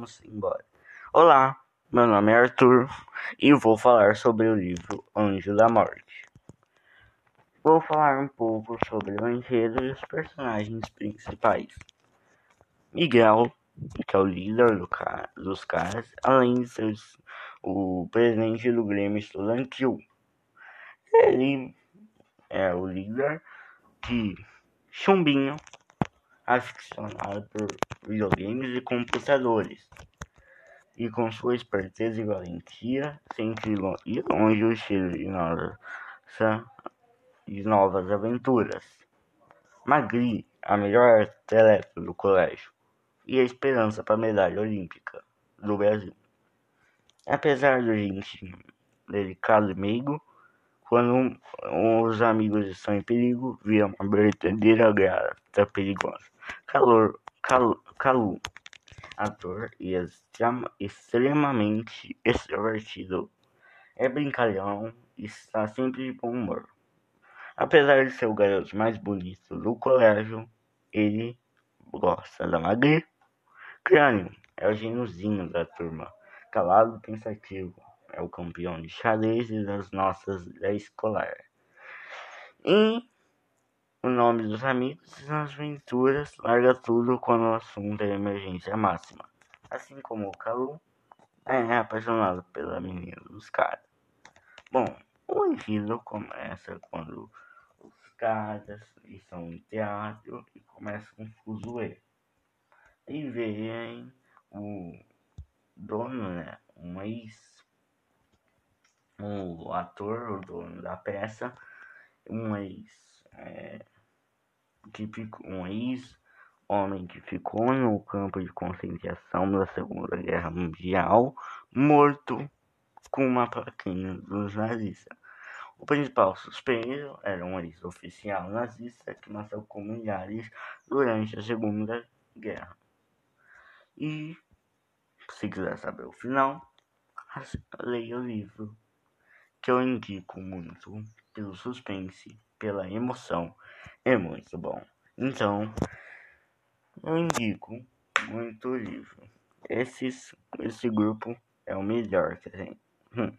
vamos embora. Olá, meu nome é Arthur e vou falar sobre o livro Anjo da Morte. Vou falar um pouco sobre o enredo e os personagens principais. Miguel, que é o líder do dos caras, além de ser o presidente do Grêmio Estudantil. Ele é o líder de Chumbinho, aficionado por videogames e computadores. E com sua esperteza e valentia, sempre ir longe o estilo de nossa e novas aventuras. Magri, a melhor atleta do colégio, e a esperança para a medalha olímpica do Brasil. Apesar do gente delicado e meigo, quando os amigos estão em perigo, vira uma verdadeira gata perigosa. Calor, Calu, Calu ator e extremamente extrovertido. É brincalhão e está sempre de bom humor. Apesar de ser o garoto mais bonito do colégio, ele gosta da Magri. Crânio é o gêniozinho da turma, calado e pensativo é o campeão de xadrez das nossas da escolar. E o nome dos amigos nas aventuras larga tudo quando o assunto é emergência máxima. Assim como o Calu é apaixonado pela menina dos caras. Bom, o enredo começa quando os caras estão no teatro e começa com um fuzuê. E vem o dono, né? Um ex o ator, o dono da peça, um ex é, que ficou, um ex homem que ficou no campo de concentração da Segunda Guerra Mundial, morto com uma plaquinha dos nazistas. O principal suspeito era um ex-oficial nazista que matou milhares durante a Segunda Guerra. E, se quiser saber o final, leia o livro que eu indico muito pelo suspense, pela emoção. É muito bom. Então, eu indico muito o livro. Esses, esse grupo é o melhor que tem. Hum.